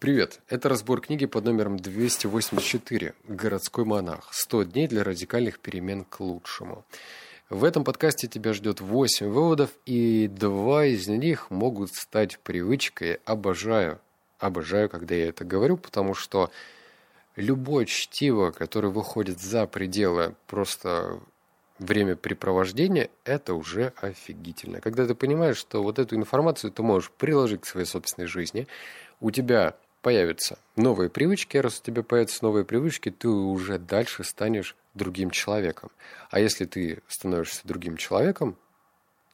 Привет, это разбор книги под номером 284 «Городской монах. 100 дней для радикальных перемен к лучшему». В этом подкасте тебя ждет 8 выводов, и два из них могут стать привычкой. Обожаю, обожаю, когда я это говорю, потому что любое чтиво, которое выходит за пределы просто времяпрепровождения, это уже офигительно. Когда ты понимаешь, что вот эту информацию ты можешь приложить к своей собственной жизни, у тебя появятся новые привычки, раз у тебя появятся новые привычки, ты уже дальше станешь другим человеком. А если ты становишься другим человеком,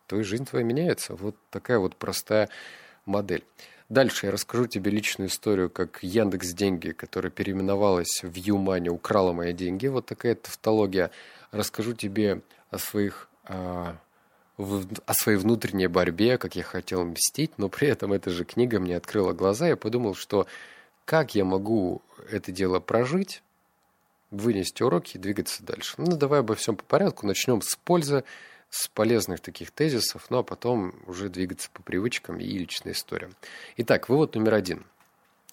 то и жизнь твоя меняется. Вот такая вот простая модель. Дальше я расскажу тебе личную историю, как Яндекс Деньги, которая переименовалась в Юмани, украла мои деньги. Вот такая тавтология. Расскажу тебе о своих а, в, о своей внутренней борьбе, как я хотел мстить, но при этом эта же книга мне открыла глаза. Я подумал, что как я могу это дело прожить, вынести уроки и двигаться дальше. Ну, давай обо всем по порядку. Начнем с пользы, с полезных таких тезисов, ну а потом уже двигаться по привычкам и личной истории. Итак, вывод номер один.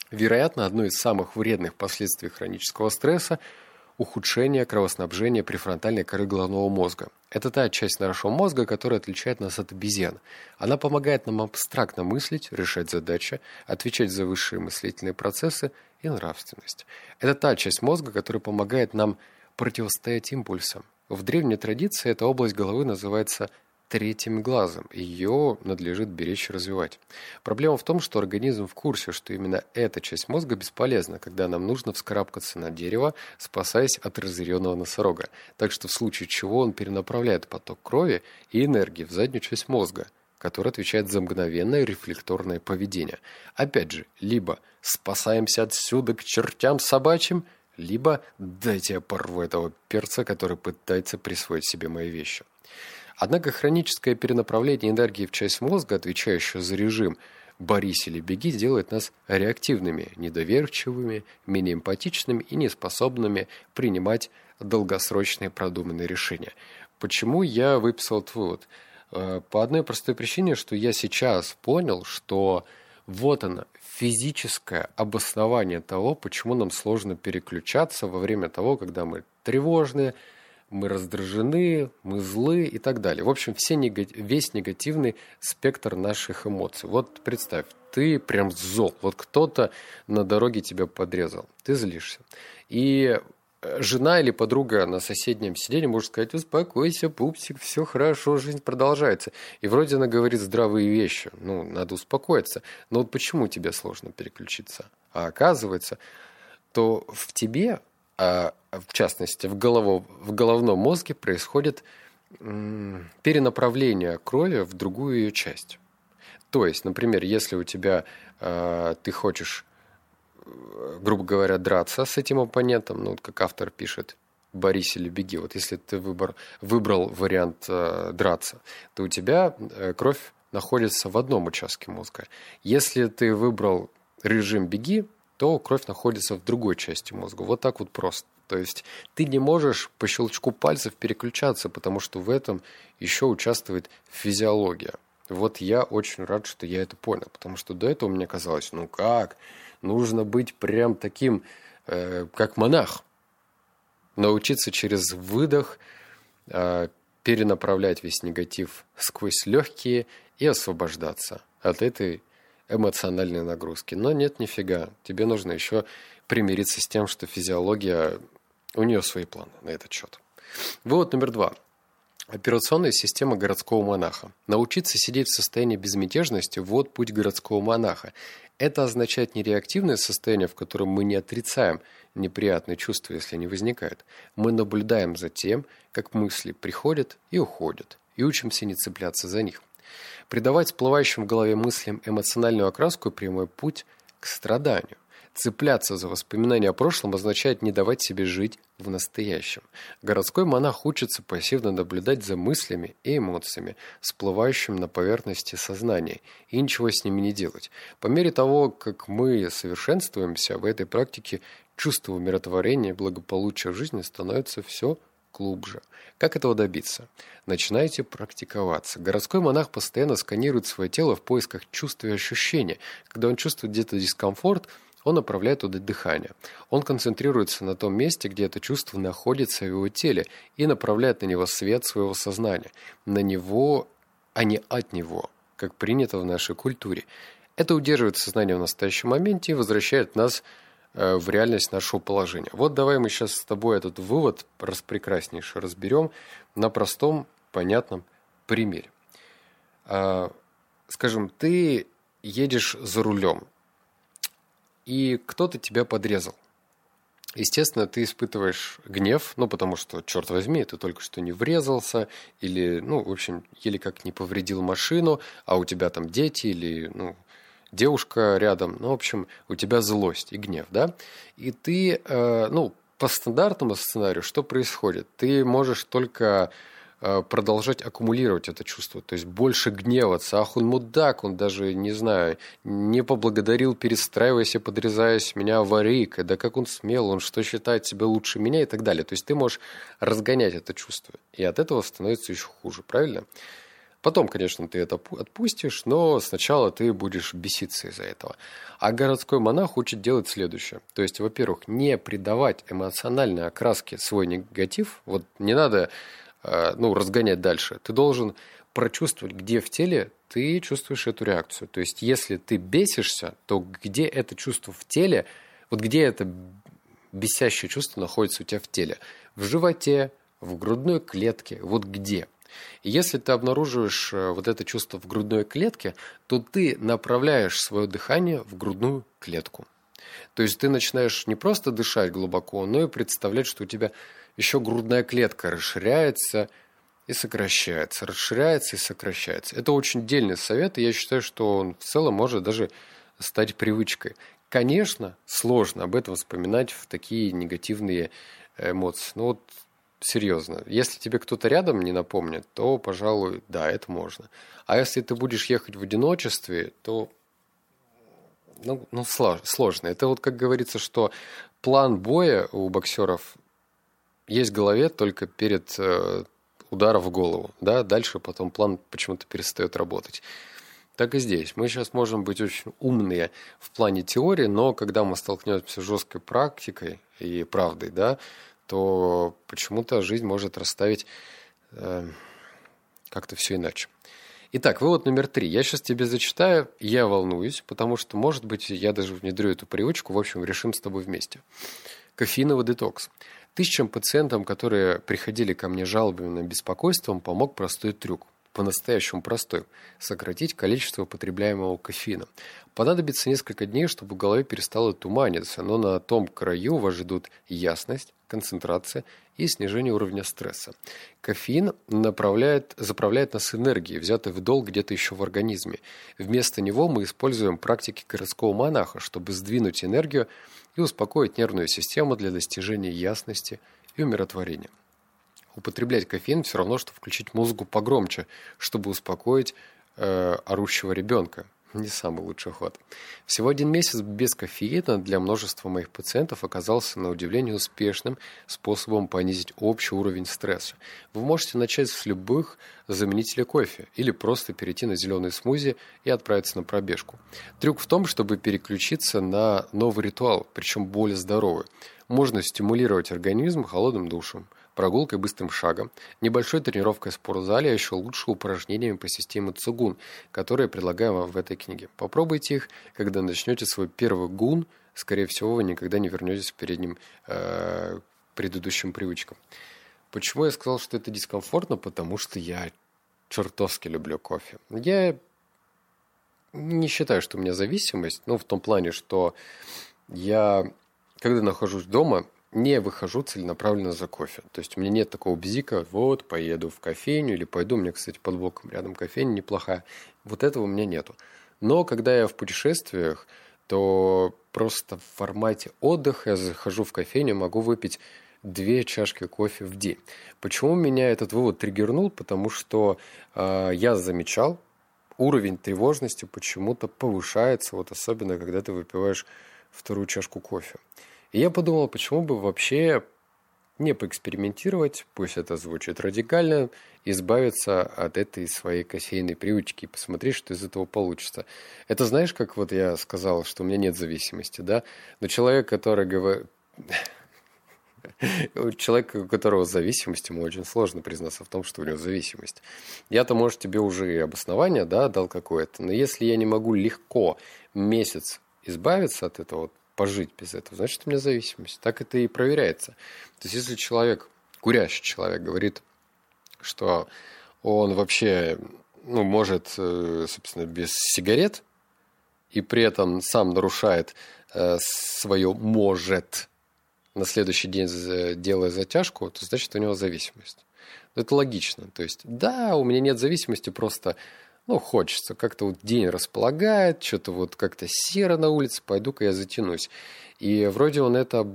Вероятно, одно из самых вредных последствий хронического стресса – ухудшение кровоснабжения префронтальной коры головного мозга. Это та часть нашего мозга, которая отличает нас от обезьян. Она помогает нам абстрактно мыслить, решать задачи, отвечать за высшие мыслительные процессы и нравственность. Это та часть мозга, которая помогает нам противостоять импульсам. В древней традиции эта область головы называется третьим глазом. Ее надлежит беречь и развивать. Проблема в том, что организм в курсе, что именно эта часть мозга бесполезна, когда нам нужно вскарабкаться на дерево, спасаясь от разъяренного носорога. Так что в случае чего он перенаправляет поток крови и энергии в заднюю часть мозга, которая отвечает за мгновенное рефлекторное поведение. Опять же, либо спасаемся отсюда к чертям собачьим, либо дайте я порву этого перца, который пытается присвоить себе мои вещи. Однако хроническое перенаправление энергии в часть мозга, отвечающую за режим «борись или беги», делает нас реактивными, недоверчивыми, менее эмпатичными и неспособными принимать долгосрочные продуманные решения. Почему я выписал этот вывод? Э, по одной простой причине, что я сейчас понял, что вот оно, физическое обоснование того, почему нам сложно переключаться во время того, когда мы тревожные, мы раздражены, мы злы и так далее. В общем, все негатив, весь негативный спектр наших эмоций. Вот представь, ты прям зол. Вот кто-то на дороге тебя подрезал. Ты злишься. И э, жена или подруга на соседнем сиденье может сказать, успокойся, пупсик, все хорошо, жизнь продолжается. И вроде она говорит здравые вещи, ну, надо успокоиться. Но вот почему тебе сложно переключиться? А оказывается, то в тебе а в частности в, голово, в головном мозге происходит перенаправление крови в другую ее часть. То есть, например, если у тебя э, ты хочешь, грубо говоря, драться с этим оппонентом, ну, как автор пишет, борись или беги. Вот если ты выбор, выбрал вариант э, драться, то у тебя э, кровь находится в одном участке мозга. Если ты выбрал режим беги, то кровь находится в другой части мозга. Вот так вот просто. То есть ты не можешь по щелчку пальцев переключаться, потому что в этом еще участвует физиология. Вот я очень рад, что я это понял, потому что до этого мне казалось, ну как, нужно быть прям таким, э, как монах, научиться через выдох э, перенаправлять весь негатив сквозь легкие и освобождаться от этой эмоциональной нагрузки. Но нет, нифига. Тебе нужно еще примириться с тем, что физиология, у нее свои планы на этот счет. Вывод номер два. Операционная система городского монаха. Научиться сидеть в состоянии безмятежности – вот путь городского монаха. Это означает не реактивное состояние, в котором мы не отрицаем неприятные чувства, если они возникают. Мы наблюдаем за тем, как мысли приходят и уходят, и учимся не цепляться за них. Придавать всплывающим в голове мыслям эмоциональную окраску – прямой путь к страданию. Цепляться за воспоминания о прошлом означает не давать себе жить в настоящем. Городской монах учится пассивно наблюдать за мыслями и эмоциями, всплывающими на поверхности сознания, и ничего с ними не делать. По мере того, как мы совершенствуемся в этой практике, чувство умиротворения и благополучия в жизни становится все глубже. Как этого добиться? Начинайте практиковаться. Городской монах постоянно сканирует свое тело в поисках чувств и ощущений. Когда он чувствует где-то дискомфорт, Он направляет туда дыхание. Он концентрируется на том месте, где это чувство находится в его теле, и направляет на него свет своего сознания. На него, а не от него, как принято в нашей культуре. Это удерживает сознание в настоящем моменте и возвращает нас э, в реальность нашего положения. Вот давай мы сейчас с тобой этот вывод распрекраснейше разберем на простом, понятном примере. А, скажем, ты едешь за рулем, и кто-то тебя подрезал. Естественно, ты испытываешь гнев, ну, потому что, черт возьми, ты только что не врезался, или, ну, в общем, еле как не повредил машину, а у тебя там дети, или, ну, девушка рядом, ну, в общем, у тебя злость и гнев, да? И ты, э, ну, по стандартному сценарию что происходит? Ты можешь только Э, продолжать аккумулировать это чувство, то есть больше гневаться. Ах, он мудак, он даже, не знаю, не поблагодарил, перестраиваясь и подрезаясь меня аварийкой, да как он смел, он что считает себя лучше меня и так далее. То есть ты можешь разгонять это чувство, и от этого становится еще хуже, правильно? Потом, конечно, ты это отпустишь, но сначала ты будешь беситься из-за этого. А городской монах хочет делать следующее. То есть, во-первых, не придавать эмоциональной окраске свой негатив. Вот не надо Э, ну, разгонять дальше. Ты должен прочувствовать, где в теле ты чувствуешь эту реакцию. То есть, если ты бесишься, то где это чувство в теле, вот где это бесящее чувство находится у тебя в теле? В животе, в грудной клетке, вот где? Если ты обнаруживаешь э, вот это чувство в грудной клетке, то ты направляешь свое дыхание в грудную клетку. То есть ты начинаешь не просто дышать глубоко, но и представлять, что у тебя еще грудная клетка расширяется и сокращается, расширяется и сокращается. Это очень дельный совет, и я считаю, что он в целом может даже стать привычкой. Конечно, сложно об этом вспоминать в такие негативные эмоции. Но вот серьезно, если тебе кто-то рядом не напомнит, то, пожалуй, да, это можно. А если ты будешь ехать в одиночестве, то ну, ну сложно. Это вот как говорится, что план боя у боксеров есть в голове только перед э, ударом в голову. Да? Дальше потом план почему-то перестает работать. Так и здесь. Мы сейчас можем быть очень умные в плане теории, но когда мы столкнемся с жесткой практикой и правдой, да, то почему-то жизнь может расставить э, как-то все иначе. Итак, вывод номер три. Я сейчас тебе зачитаю, я волнуюсь, потому что, может быть, я даже внедрю эту привычку. В общем, решим с тобой вместе. Кофеиновый детокс. Тысячам пациентам, которые приходили ко мне жалобами на беспокойством, помог простой трюк. По-настоящему простой. Сократить количество потребляемого кофеина. Понадобится несколько дней, чтобы в голове перестало туманиться, но на том краю вас ждут ясность, концентрация и снижение уровня стресса. Кофеин направляет, заправляет нас энергией, взятой в долг где-то еще в организме. Вместо него мы используем практики городского монаха, чтобы сдвинуть энергию и успокоить нервную систему для достижения ясности и умиротворения. Употреблять кофеин все равно, что включить музыку погромче, чтобы успокоить э, орущего ребенка. Не самый лучший ход. Всего один месяц без кофеина для множества моих пациентов оказался на удивление успешным способом понизить общий уровень стресса. Вы можете начать с любых заменителей кофе или просто перейти на зеленый смузи и отправиться на пробежку. Трюк в том, чтобы переключиться на новый ритуал, причем более здоровый. Можно стимулировать организм холодным душем – прогулкой быстрым шагом, небольшой тренировкой в спортзале, а еще лучше упражнениями по системе цугун, которые предлагаем вам в этой книге. Попробуйте их, когда начнете свой первый гун, скорее всего, вы никогда не вернетесь к передним э, предыдущим привычкам. Почему я сказал, что это дискомфортно? Потому что я чертовски люблю кофе. Я не считаю, что у меня зависимость, ну, в том плане, что я, когда нахожусь дома, не выхожу целенаправленно за кофе. То есть у меня нет такого бзика, вот, поеду в кофейню или пойду, у меня, кстати, под боком рядом кофейня неплохая. Вот этого у меня нету. Но когда я в путешествиях, то просто в формате отдыха я захожу в кофейню, могу выпить две чашки кофе в день. Почему меня этот вывод триггернул? Потому что э, я замечал, уровень тревожности почему-то повышается, вот особенно когда ты выпиваешь вторую чашку кофе. И я подумал, почему бы вообще не поэкспериментировать, пусть это звучит радикально, избавиться от этой своей кофейной привычки и посмотреть, что из этого получится. Это знаешь, как вот я сказал, что у меня нет зависимости, да? Но человек, который говорит... Человек, у которого зависимость, ему очень сложно признаться в том, что у него зависимость. Я-то, может, тебе уже и обоснование да, дал какое-то, но если я не могу легко месяц избавиться от этого, пожить без этого, значит, у меня зависимость. Так это и проверяется. То есть, если человек, курящий человек, говорит, что он вообще ну, может, э, собственно, без сигарет, и при этом сам нарушает э, свое «может», на следующий день делая затяжку, то значит у него зависимость. Это логично. То есть, да, у меня нет зависимости, просто ну, хочется. Как-то вот день располагает, что-то вот как-то серо на улице, пойду-ка я затянусь. И вроде он это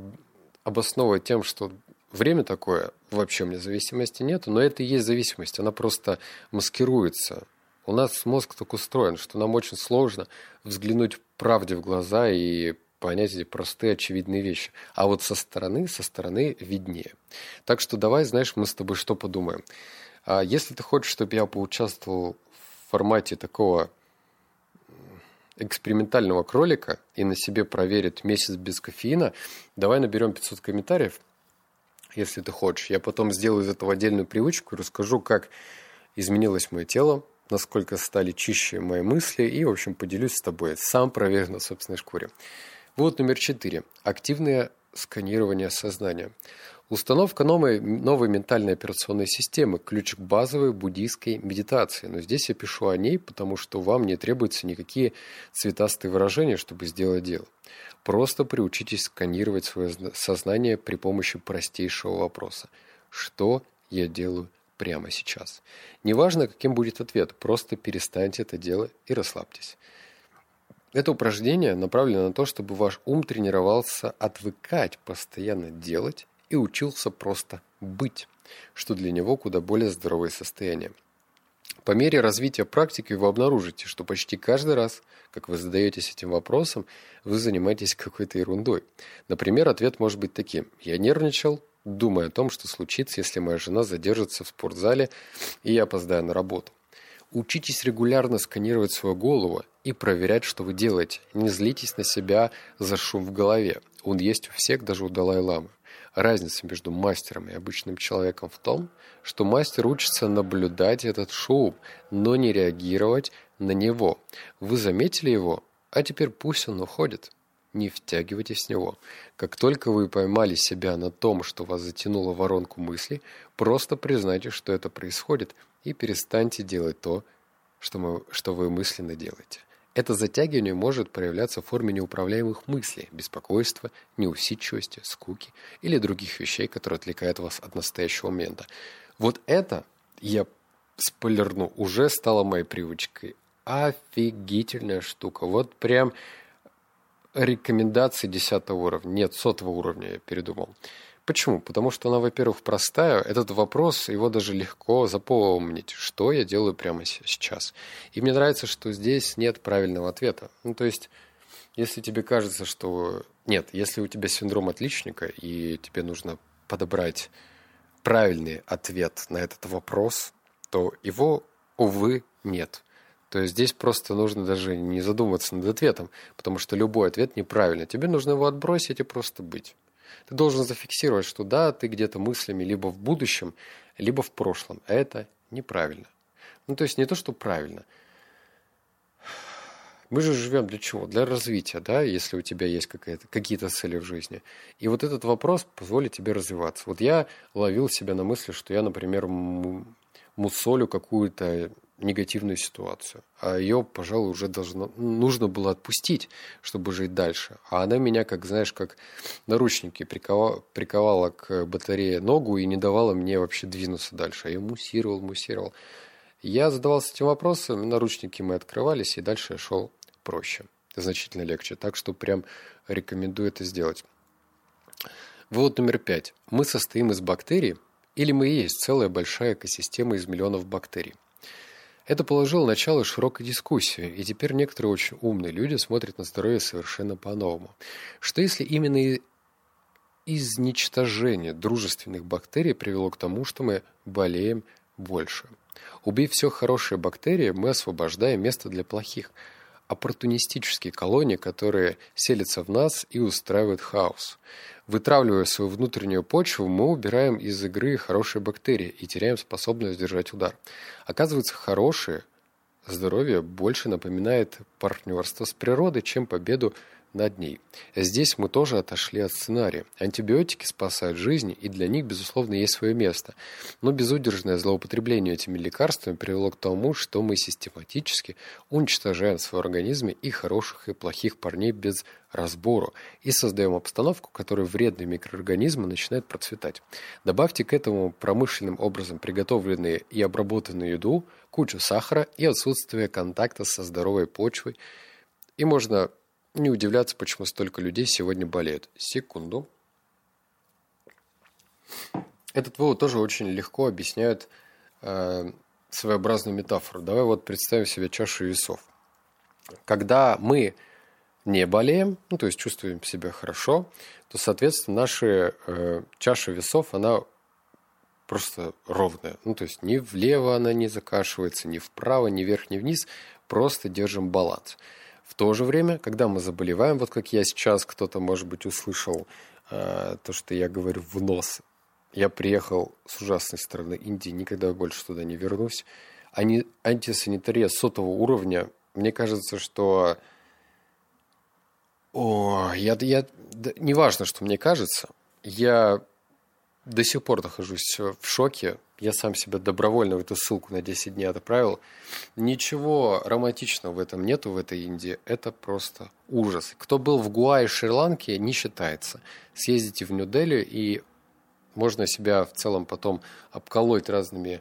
обосновывает тем, что время такое, вообще у меня зависимости нет, но это и есть зависимость, она просто маскируется. У нас мозг так устроен, что нам очень сложно взглянуть правде в глаза и понять эти простые, очевидные вещи. А вот со стороны, со стороны виднее. Так что давай, знаешь, мы с тобой что подумаем. А если ты хочешь, чтобы я поучаствовал формате такого экспериментального кролика и на себе проверит месяц без кофеина, давай наберем 500 комментариев, если ты хочешь. Я потом сделаю из этого отдельную привычку и расскажу, как изменилось мое тело, насколько стали чище мои мысли и, в общем, поделюсь с тобой. Сам проверю на собственной шкуре. Вот номер четыре. Активное сканирование сознания. Установка новой, новой ментальной операционной системы – ключ к базовой буддийской медитации. Но здесь я пишу о ней, потому что вам не требуются никакие цветастые выражения, чтобы сделать дело. Просто приучитесь сканировать свое сознание при помощи простейшего вопроса. Что я делаю прямо сейчас? Неважно, каким будет ответ, просто перестаньте это делать и расслабьтесь. Это упражнение направлено на то, чтобы ваш ум тренировался отвыкать постоянно делать и учился просто быть, что для него куда более здоровое состояние. По мере развития практики вы обнаружите, что почти каждый раз, как вы задаетесь этим вопросом, вы занимаетесь какой-то ерундой. Например, ответ может быть таким. Я нервничал, думая о том, что случится, если моя жена задержится в спортзале, и я опоздаю на работу. Учитесь регулярно сканировать свою голову и проверять, что вы делаете. Не злитесь на себя за шум в голове. Он есть у всех, даже у Далай-ламы. Разница между мастером и обычным человеком в том, что мастер учится наблюдать этот шум, но не реагировать на него. Вы заметили его, а теперь пусть он уходит. Не втягивайтесь в него. Как только вы поймали себя на том, что вас затянуло воронку мысли, просто признайте, что это происходит, и перестаньте делать то, что, мы, что вы мысленно делаете. Это затягивание может проявляться в форме неуправляемых мыслей, беспокойства, неусидчивости, скуки или других вещей, которые отвлекают вас от настоящего момента. Вот это, я спойлерну, уже стало моей привычкой. Офигительная штука. Вот прям рекомендации 10 уровня. Нет, сотого уровня я передумал. Почему? Потому что она, во-первых, простая. Этот вопрос, его даже легко запомнить, что я делаю прямо сейчас. И мне нравится, что здесь нет правильного ответа. Ну, то есть, если тебе кажется, что... Нет, если у тебя синдром отличника, и тебе нужно подобрать правильный ответ на этот вопрос, то его, увы, нет. То есть здесь просто нужно даже не задумываться над ответом, потому что любой ответ неправильный. Тебе нужно его отбросить и просто быть. Ты должен зафиксировать, что да, ты где-то мыслями либо в будущем, либо в прошлом. А это неправильно. Ну, то есть не то, что правильно. Мы же живем для чего? Для развития, да, если у тебя есть какие-то цели в жизни. И вот этот вопрос позволит тебе развиваться. Вот я ловил себя на мысли, что я, например, мусолю какую-то негативную ситуацию. А ее, пожалуй, уже должно, нужно было отпустить, чтобы жить дальше. А она меня, как знаешь, как наручники приковала, приковала к батарее ногу и не давала мне вообще двинуться дальше. А я муссировал, муссировал. Я задавался этим вопросом, наручники мы открывались, и дальше я шел проще, значительно легче. Так что прям рекомендую это сделать. Вывод номер пять. Мы состоим из бактерий, или мы и есть целая большая экосистема из миллионов бактерий. Это положило начало широкой дискуссии, и теперь некоторые очень умные люди смотрят на здоровье совершенно по-новому. Что если именно изничтожение дружественных бактерий привело к тому, что мы болеем больше. Убив все хорошие бактерии, мы освобождаем место для плохих. Оппортунистические колонии, которые селятся в нас и устраивают хаос. Вытравливая свою внутреннюю почву, мы убираем из игры хорошие бактерии и теряем способность держать удар. Оказывается, хорошие здоровье больше напоминает партнерство с природой, чем победу над ней. Здесь мы тоже отошли от сценария. Антибиотики спасают жизни, и для них, безусловно, есть свое место. Но безудержное злоупотребление этими лекарствами привело к тому, что мы систематически уничтожаем в своем организме и хороших, и плохих парней без разбору, и создаем обстановку, в которой вредные микроорганизмы начинают процветать. Добавьте к этому промышленным образом приготовленную и обработанную еду, кучу сахара и отсутствие контакта со здоровой почвой, и можно не удивляться, почему столько людей сегодня болеют. Секунду. Этот вывод тоже очень легко объясняет э, своеобразную метафору. Давай вот представим себе чашу весов. Когда мы не болеем, ну то есть чувствуем себя хорошо, то, соответственно, наша э, чаша весов, она просто ровная. Ну то есть ни влево она не закашивается, ни вправо, ни вверх, ни вниз, просто держим баланс. В то же время, когда мы заболеваем, вот как я сейчас, кто-то, может быть, услышал э, то, что я говорю в нос. Я приехал с ужасной стороны Индии, никогда больше туда не вернусь. Ани, антисанитария сотого уровня, мне кажется, что... О, я, я, да, не важно, что мне кажется, я до сих пор нахожусь в шоке я сам себя добровольно в эту ссылку на 10 дней отправил. Ничего романтичного в этом нету, в этой Индии. Это просто ужас. Кто был в Гуа и Шри-Ланке, не считается. Съездите в Нью-Дели, и можно себя в целом потом обколоть разными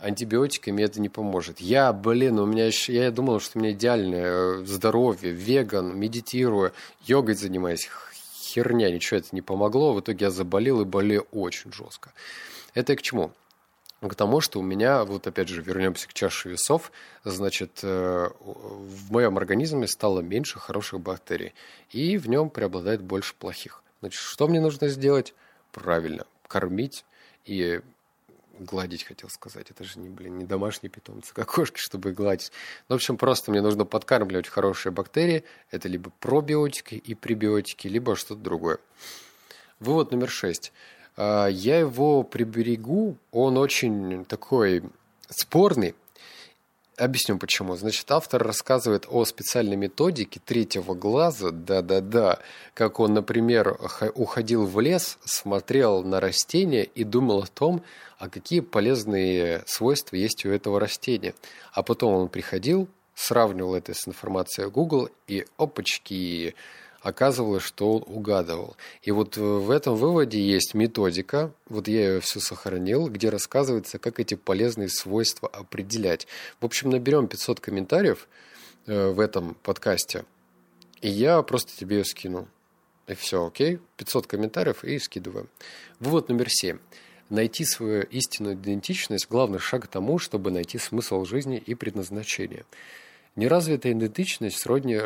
антибиотиками, это не поможет. Я, блин, у меня еще, я думал, что у меня идеальное э, здоровье, веган, медитирую, йогой занимаюсь, херня, ничего это не помогло. В итоге я заболел и болею очень жестко. Это к чему? к тому, что у меня, вот опять же, вернемся к чаше весов, значит, э, в моем организме стало меньше хороших бактерий, и в нем преобладает больше плохих. Значит, что мне нужно сделать? Правильно, кормить и гладить, хотел сказать. Это же не, блин, не домашние питомцы, как кошки, чтобы гладить. Ну, в общем, просто мне нужно подкармливать хорошие бактерии. Это либо пробиотики и пребиотики, либо что-то другое. Вывод номер шесть. А, я его приберегу, он очень такой спорный. Объясню почему. Значит, автор рассказывает о специальной методике третьего глаза, да-да-да, как он, например, уходил в лес, смотрел на растения и думал о том, а какие полезные свойства есть у этого растения. А потом он приходил, сравнивал это с информацией Google и опачки, оказывалось, что он угадывал. И вот в этом выводе есть методика, вот я ее все сохранил, где рассказывается, как эти полезные свойства определять. В общем, наберем 500 комментариев э, в этом подкасте, и я просто тебе ее скину. И все, окей? 500 комментариев и скидываем. Вывод номер 7. Найти свою истинную идентичность – главный шаг к тому, чтобы найти смысл жизни и предназначение. Неразвитая идентичность сродни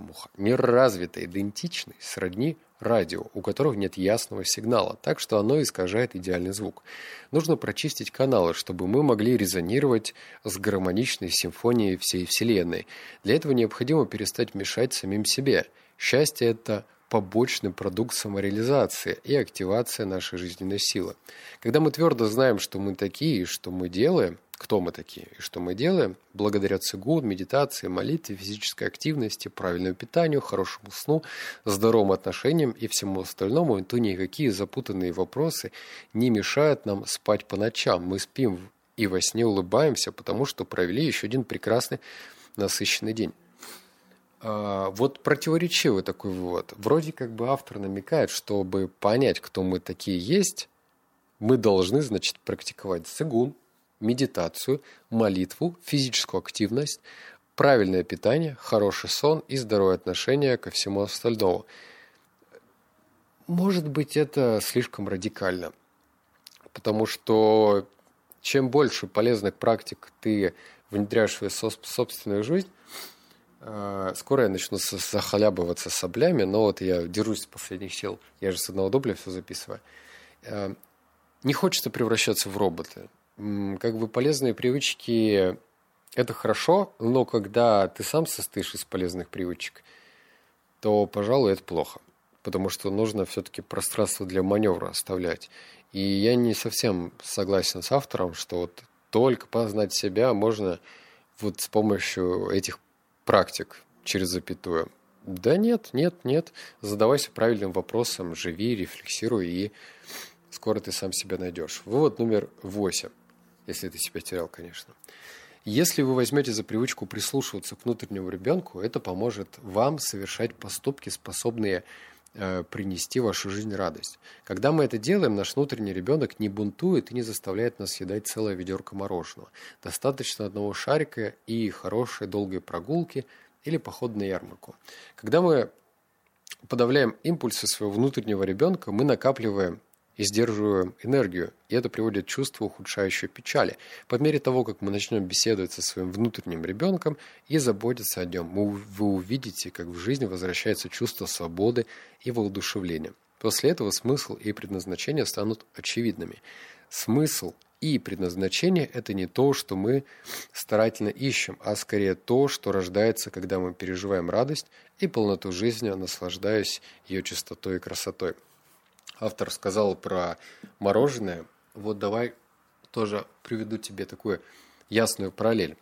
бляха-муха, мир развитой, идентичный, сродни радио, у которого нет ясного сигнала, так что оно искажает идеальный звук. Нужно прочистить каналы, чтобы мы могли резонировать с гармоничной симфонией всей Вселенной. Для этого необходимо перестать мешать самим себе. Счастье – это побочный продукт самореализации и активация нашей жизненной силы. Когда мы твердо знаем, что мы такие и что мы делаем – кто мы такие и что мы делаем, благодаря цигун, медитации, молитве, физической активности, правильному питанию, хорошему сну, здоровым отношениям и всему остальному, то никакие запутанные вопросы не мешают нам спать по ночам. Мы спим и во сне улыбаемся, потому что провели еще один прекрасный насыщенный день. А, вот противоречивый такой вывод. Вроде как бы автор намекает, чтобы понять, кто мы такие есть, мы должны, значит, практиковать цигун, медитацию, молитву, физическую активность, правильное питание, хороший сон и здоровое отношение ко всему остальному. Может быть, это слишком радикально, потому что чем больше полезных практик ты внедряешь в свою собственную жизнь, Э, скоро я начну захалябываться соплями, но вот я держусь с последних сил. Я же с одного дубля все записываю. Э, не хочется превращаться в робота. Как бы полезные привычки – это хорошо, но когда ты сам состоишь из полезных привычек, то, пожалуй, это плохо. Потому что нужно все-таки пространство для маневра оставлять. И я не совсем согласен с автором, что вот только познать себя можно вот с помощью этих практик через запятую. Да нет, нет, нет. Задавайся правильным вопросом, живи, рефлексируй, и скоро ты сам себя найдешь. Вывод номер восемь, если ты себя терял, конечно. Если вы возьмете за привычку прислушиваться к внутреннему ребенку, это поможет вам совершать поступки, способные э, принести в вашу жизнь радость. Когда мы это делаем, наш внутренний ребенок не бунтует и не заставляет нас съедать целое ведерко мороженого. Достаточно одного шарика и хорошей долгой прогулки или похода на ярмарку. Когда мы подавляем импульсы своего внутреннего ребенка, мы накапливаем и сдерживаем энергию, и это приводит к чувству ухудшающей печали. По мере того, как мы начнем беседовать со своим внутренним ребенком и заботиться о нем, вы увидите, как в жизни возвращается чувство свободы и воодушевления. После этого смысл и предназначение станут очевидными. Смысл и предназначение – это не то, что мы старательно ищем, а скорее то, что рождается, когда мы переживаем радость и полноту жизни, наслаждаясь ее чистотой и красотой автор сказал про мороженое. Вот давай тоже приведу тебе такую ясную параллель.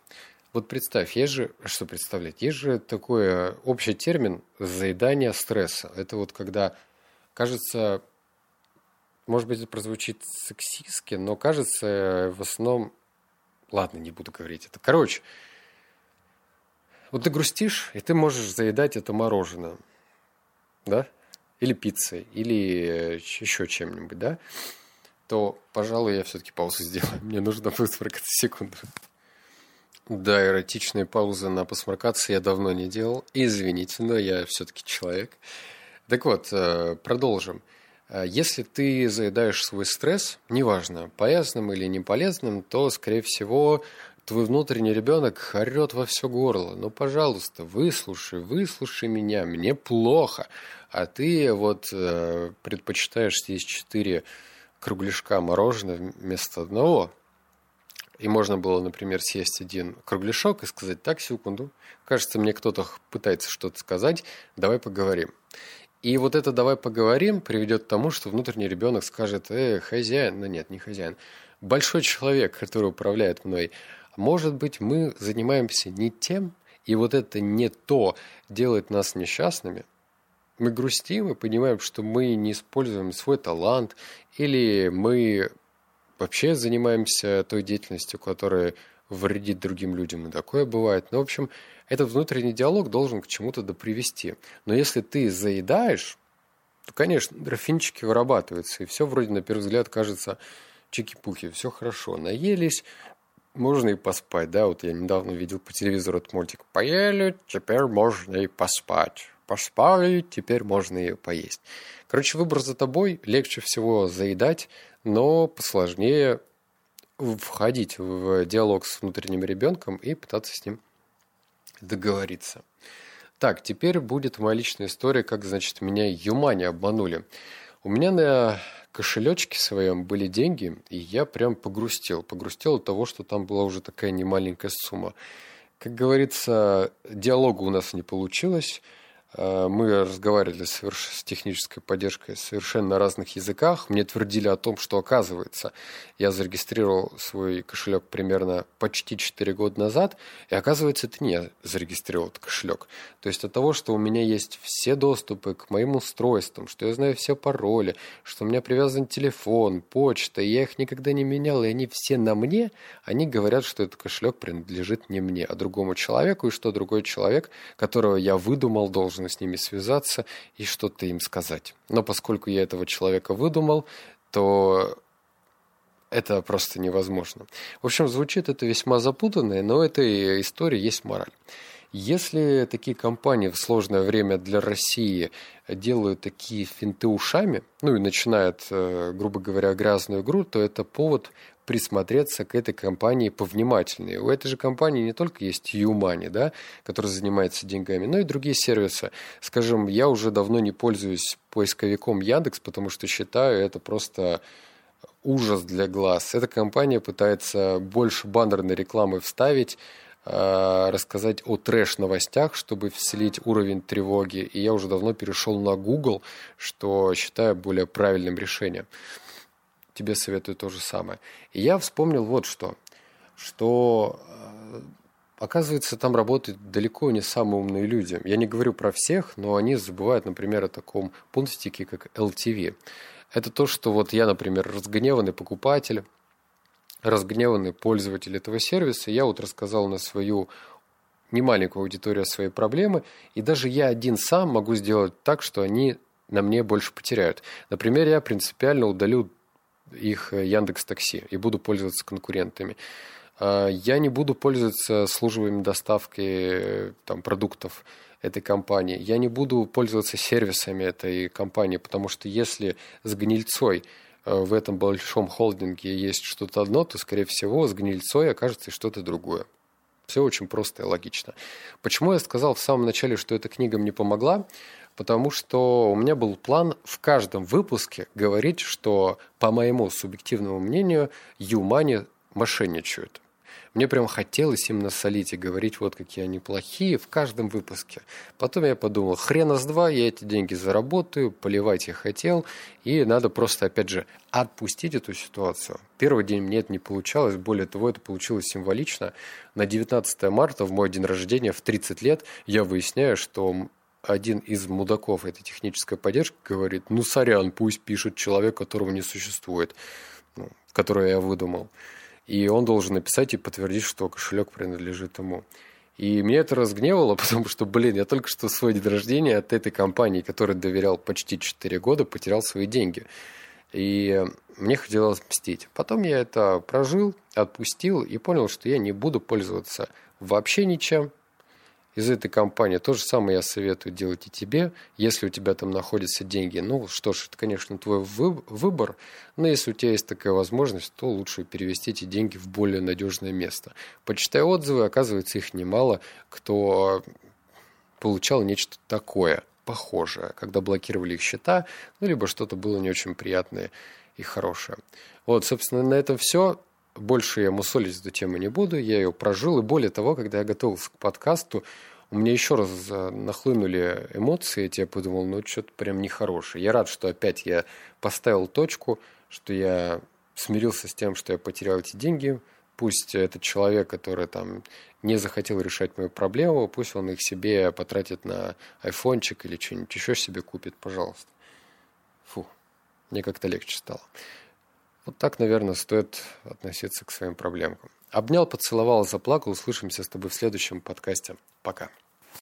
Вот представь, есть же, что представлять, есть же такой общий термин заедание стресса. Это вот когда, кажется, может быть, это прозвучит сексистски, но кажется, в основном, ладно, не буду говорить это. Короче, вот ты грустишь, и ты можешь заедать это мороженое, да? Или пиццей, или э, еще чем-нибудь, да, то, пожалуй, я все-таки паузу сделаю. Мне нужно высморкаться секунду. Да, эротичные паузы на посморкаться я давно не делал. Извините, но я все-таки человек. Так вот, э, продолжим. Э, если ты заедаешь свой стресс, неважно, полезным или не полезным, то, скорее всего, твой внутренний ребенок орет во все горло. Ну, пожалуйста, выслушай, выслушай меня, мне плохо. А ты вот э, предпочитаешь съесть четыре кругляшка мороженого вместо одного. И можно было, например, съесть один кругляшок и сказать, так, секунду, кажется, мне кто-то пытается что-то сказать, давай поговорим. И вот это «давай поговорим» приведет к тому, что внутренний ребенок скажет, э, хозяин, ну нет, не хозяин, большой человек, который управляет мной, может быть, мы занимаемся не тем, и вот это не то делает нас несчастными. Мы грустим и понимаем, что мы не используем свой талант, или мы вообще занимаемся той деятельностью, которая вредит другим людям, и такое бывает. Но, ну, в общем, этот внутренний диалог должен к чему-то допривести. Но если ты заедаешь, то, конечно, графинчики вырабатываются, и все вроде на первый взгляд кажется чики-пухи, все хорошо. Наелись, можно и поспать, да, вот я недавно видел по телевизору этот мультик. Поели, теперь можно и поспать. Поспали, теперь можно и поесть. Короче, выбор за тобой. Легче всего заедать, но посложнее входить в диалог с внутренним ребенком и пытаться с ним договориться. Так, теперь будет моя личная история, как, значит, меня Юмани обманули. У меня на кошелечке своем были деньги, и я прям погрустил. Погрустил от того, что там была уже такая немаленькая сумма. Как говорится, диалога у нас не получилось. Э, мы разговаривали с, технической поддержкой совершенно на разных языках. Мне твердили о том, что оказывается, я зарегистрировал свой кошелек примерно почти 4 года назад, и оказывается, это не я зарегистрировал этот кошелек. То есть от того, что у меня есть все доступы к моим устройствам, что я знаю все пароли, что у меня привязан телефон, почта, и я их никогда не менял, и они все на мне, они говорят, что этот кошелек принадлежит не мне, а другому человеку, и что другой человек, которого я выдумал, должен должен с ними связаться и что-то им сказать. Но поскольку я этого человека выдумал, то это просто невозможно. В общем, звучит это весьма запутанно, но этой истории есть мораль. Если такие компании в сложное время для России делают такие финты ушами, ну и начинают, э, грубо говоря, грязную игру, то это повод присмотреться к этой компании повнимательнее. У этой же компании не только есть Юмани, да, который занимается деньгами, но и другие сервисы. Скажем, я уже давно не пользуюсь поисковиком Яндекс, потому что считаю это просто ужас для глаз. Эта компания пытается больше баннерной рекламы вставить, рассказать о трэш-новостях, чтобы вселить уровень тревоги. И я уже давно перешел на Google, что считаю более правильным решением. Тебе советую то же самое. И я вспомнил вот что. Что э, Оказывается, там работают далеко не самые умные люди. Я не говорю про всех, но они забывают, например, о таком пунктике, как LTV это то, что вот я, например, разгневанный покупатель, разгневанный пользователь этого сервиса, я вот рассказал на свою немаленькую аудиторию своей проблемы, и даже я один сам могу сделать так, что они на мне больше потеряют. Например, я принципиально удалю их э, Яндекс Такси и буду пользоваться конкурентами. А, я не буду пользоваться службами доставки э, там, продуктов этой компании. Я не буду пользоваться сервисами этой компании, потому что если с гнильцой в этом большом холдинге есть что-то одно, то, скорее всего, с гнильцой окажется что-то другое. Все очень просто и логично. Почему я сказал в самом начале, что эта книга мне помогла? Потому что у меня был план в каждом выпуске говорить, что, по моему субъективному мнению, Юмани мошенничают. Мне прям хотелось им насолить и говорить, вот какие они плохие в каждом выпуске. Потом я подумал, хрена с два, я эти деньги заработаю, поливать я хотел, и надо просто, опять же, отпустить эту ситуацию. Первый день мне это не получалось, более того, это получилось символично. На 19 марта, в мой день рождения, в 30 лет, я выясняю, что один из мудаков этой технической поддержки говорит, ну, сорян, пусть пишет человек, которого не существует, ну, которого я выдумал и он должен написать и подтвердить, что кошелек принадлежит ему. И меня это разгневало, потому что, блин, я только что свой день рождения от этой компании, которой доверял почти 4 года, потерял свои деньги. И мне хотелось мстить. Потом я это прожил, отпустил и понял, что я не буду пользоваться вообще ничем, из этой компании. То же самое я советую делать и тебе, если у тебя там находятся деньги. Ну что ж, это, конечно, твой выбор, но если у тебя есть такая возможность, то лучше перевести эти деньги в более надежное место. Почитай отзывы, оказывается, их немало, кто получал нечто такое, похожее, когда блокировали их счета, ну, либо что-то было не очень приятное и хорошее. Вот, собственно, на этом все. Больше я мусолить эту тему не буду, я ее прожил. И более того, когда я готовился к подкасту, у меня еще раз э, нахлынули эмоции, я подумал, ну что-то прям нехорошее. Я рад, что опять я поставил точку, что я смирился с тем, что я потерял эти деньги. Пусть этот человек, который там не захотел решать мою проблему, пусть он их себе потратит на айфончик или что-нибудь еще себе купит, пожалуйста. Фу, мне как-то легче стало. Вот так, наверное, стоит относиться к своим проблемкам. Обнял, поцеловал, заплакал. Услышимся с тобой в следующем подкасте. Пока.